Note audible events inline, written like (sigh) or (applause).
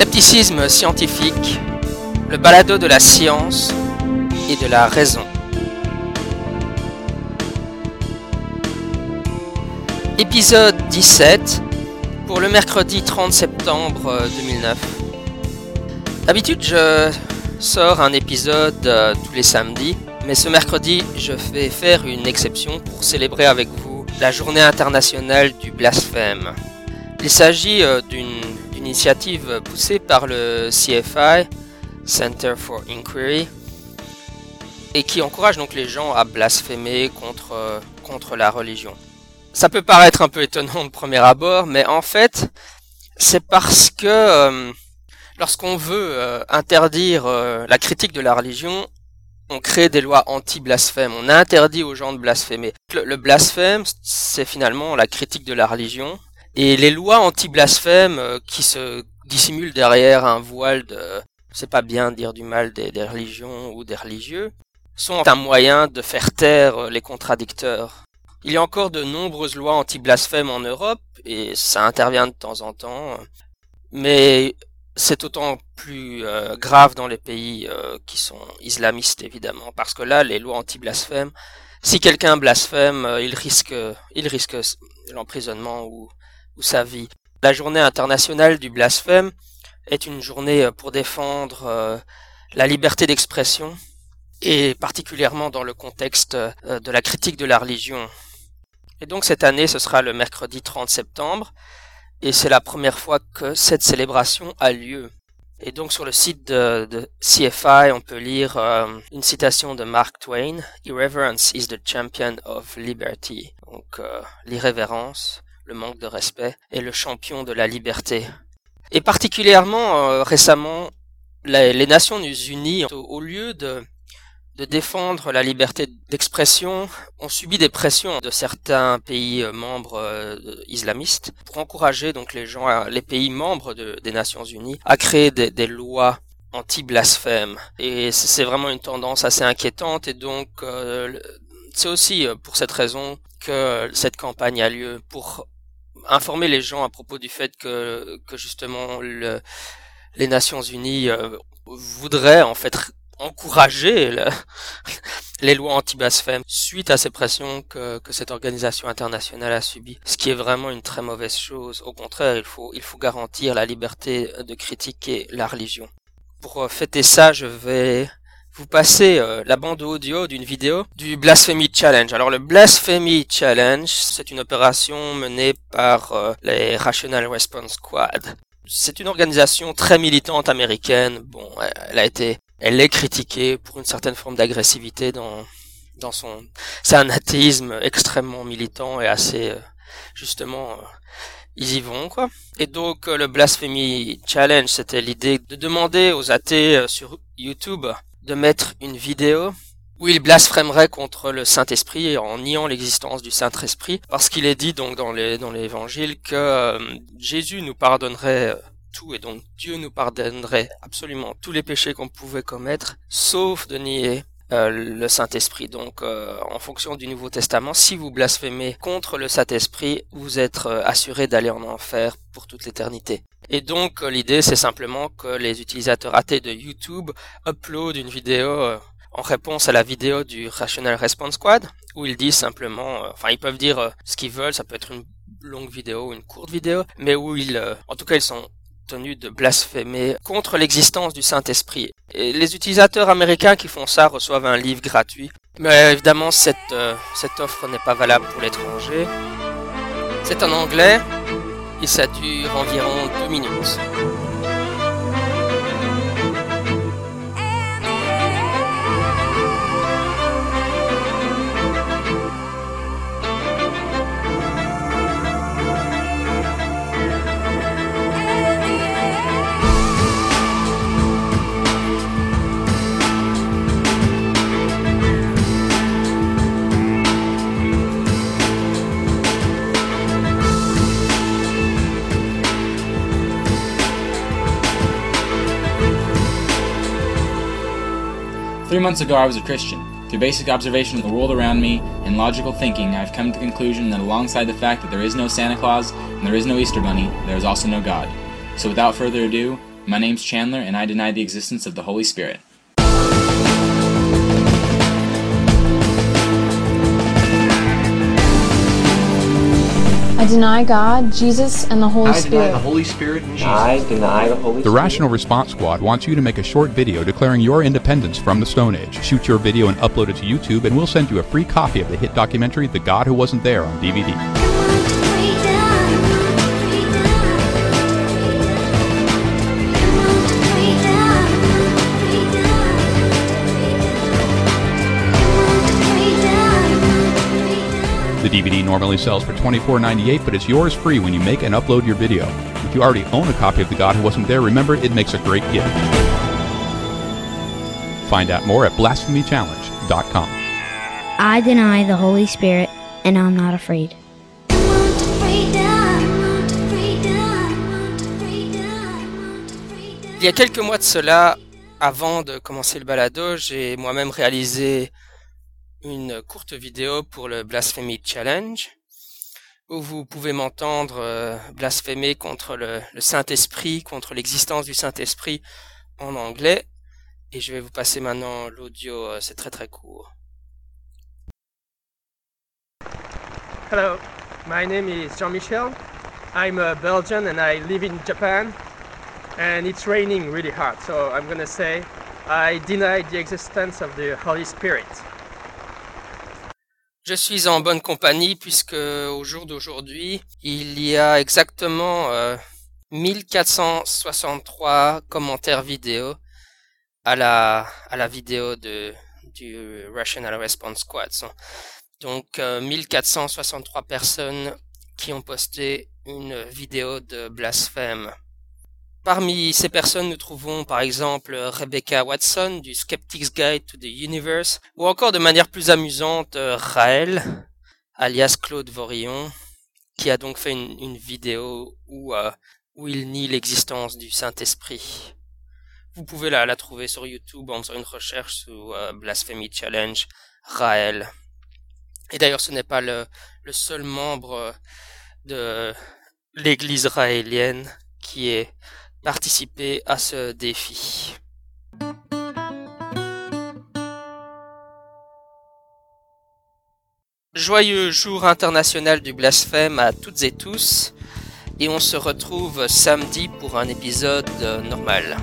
Scepticisme scientifique, le balado de la science et de la raison. Épisode 17 pour le mercredi 30 septembre 2009. D'habitude, je sors un épisode euh, tous les samedis, mais ce mercredi, je vais faire une exception pour célébrer avec vous la journée internationale du blasphème. Il s'agit euh, d'une initiative poussée par le CFI, Center for Inquiry, et qui encourage donc les gens à blasphémer contre, euh, contre la religion. Ça peut paraître un peu étonnant de premier abord, mais en fait, c'est parce que euh, lorsqu'on veut interdire la critique de la religion, on crée des lois anti-blasphème. On interdit aux gens de blasphémer. le blasphème, c'est finalement la critique de la religion et les lois anti-blasphème euh, qui se dissimulent derrière un voile de, c'est pas bien dire du mal des, religions ou des religieux, sont un moyen de faire taire euh, les contradicteurs. Il y a encore de nombreuses lois anti-blasphème en Europe, et ça intervient de temps en temps, mais c'est autant plus euh, grave dans les pays qui sont islamistes évidemment, parce que là, les lois anti-blasphème, si quelqu'un blasphème, il risque, il risque l'emprisonnement ou, La journée internationale du blasphème est une journée euh, pour défendre euh, la liberté d'expression et particulièrement dans le contexte euh, de la critique de la religion. Et donc cette année, ce sera le mercredi 30 septembre et c'est la première fois que cette célébration a lieu. Et donc sur le site de, CFI, on peut lire une citation de Mark Twain, Irreverence is the champion of liberty. Donc l'irrévérence le manque de respect, est le champion de la liberté. Et particulièrement euh, récemment, les, Nations Unies, au, lieu de, de défendre la liberté d'expression, ont subi des pressions de certains pays euh, membres euh, islamistes pour encourager donc les gens, les pays membres des Nations Unies, à créer des, lois anti-blasphème. Et c'est vraiment une tendance assez inquiétante et donc c'est aussi pour cette raison que cette campagne a lieu pour informer les gens à propos du fait que, que justement le, les Nations Unies euh, voudraient en fait encourager (laughs) les lois anti-blasphème suite à ces pressions que, que cette organisation internationale a subies, ce qui est vraiment une très mauvaise chose. Au contraire, il faut, il faut garantir la liberté de critiquer la religion. Pour euh, fêter ça, je vais vous passez euh, la bande audio d'une vidéo du Blasphemy Challenge. Alors le Blasphemy Challenge, c'est une opération menée par euh, les Rational Response Squad. C'est une organisation très militante américaine. Bon, elle a été, elle est critiquée pour une certaine forme d'agressivité dans dans son, c'est un athéisme extrêmement militant et assez, euh, justement, ils y vont quoi. Et donc le Blasphemy Challenge, c'était l'idée de demander aux athées sur YouTube de mettre une vidéo où il blasphémerait contre le Saint-Esprit en niant l'existence du Saint-Esprit, parce qu'il est dit donc dans les dans l'évangile que euh, Jésus nous pardonnerait euh, tout et donc Dieu nous pardonnerait absolument tous les péchés qu'on pouvait commettre, sauf de nier euh, le Saint-Esprit. Donc, en fonction du Nouveau Testament, si vous blasphémez contre le Saint-Esprit, vous êtes assuré d'aller en enfer pour toute l'éternité. Et donc euh, l'idée c'est simplement que les utilisateurs athées de YouTube uploadent une vidéo euh, en réponse à la vidéo du Rational Response Squad où ils disent simplement, euh, enfin ils peuvent dire ce qu'ils veulent, ça peut être une longue vidéo une courte vidéo, mais où ils, en tout cas ils sont de blasphémer contre l'existence du Saint-Esprit. Les utilisateurs américains qui font ça reçoivent un livre gratuit. Mais évidemment, cette, cette offre n'est pas valable pour l'étranger. C'est en anglais, et ça dure environ deux minutes. Three months ago, I was a Christian. Through basic observation of the world around me and logical thinking, I've come to the conclusion that alongside the fact that there is no Santa Claus and there is no Easter Bunny, there is also no God. So without further ado, My name's Chandler, and I deny the existence of the Holy Spirit. I deny God, Jesus, and the Holy Spirit. I deny the Holy Spirit and Jesus. I deny the Holy The Spirit. Rational Response Squad wants you to make a short video declaring your independence from the Stone Age. Shoot your video and upload it to YouTube, and we'll send you a free copy of the hit documentary The God Who Wasn't There on DVD. DVD normally sells for $24.98, but it's yours free when you make and upload your video. If you already own a copy of The God Who Wasn't There, remember it makes a great gift. Find out more at blasphemychallenge.com. I deny the Holy Spirit, and I'm not afraid. Il y a quelques mois de cela, avant de commencer le balado, j'ai moi-même réalisé une courte vidéo pour le Blasphemy Challenge, où vous pouvez m'entendre euh, blasphémer contre le, Saint-Esprit, contre l'existence du Saint-Esprit en anglais. Et je vais vous passer maintenant l'audio, euh, c'est très très court. Hello, my name is Jean-Michel. I'm a Belgian and I live in Japan. And it's raining really hard, so I'm gonna say I deny the existence of the Holy Spirit. Je suis en bonne compagnie puisque au jour d'aujourd'hui, il y a exactement euh, 1463 commentaires vidéo à la vidéo de du Rational Response Squad. Donc euh, 1463 personnes qui ont posté une vidéo de blasphème. Parmi ces personnes, nous trouvons par exemple Rebecca Watson du Skeptic's Guide to the Universe, ou encore de manière plus amusante Raël, alias Claude Vorillon, qui a donc fait une, vidéo où, euh, où il nie l'existence du Saint-Esprit. Vous pouvez la, la trouver sur YouTube en faisant une recherche sous euh, Blasphemy Challenge Raël. Et d'ailleurs, ce n'est pas le, le seul membre de l'église raélienne qui est participé à ce défi. Joyeux jour international du blasphème à toutes et tous, et on se retrouve samedi pour un épisode normal.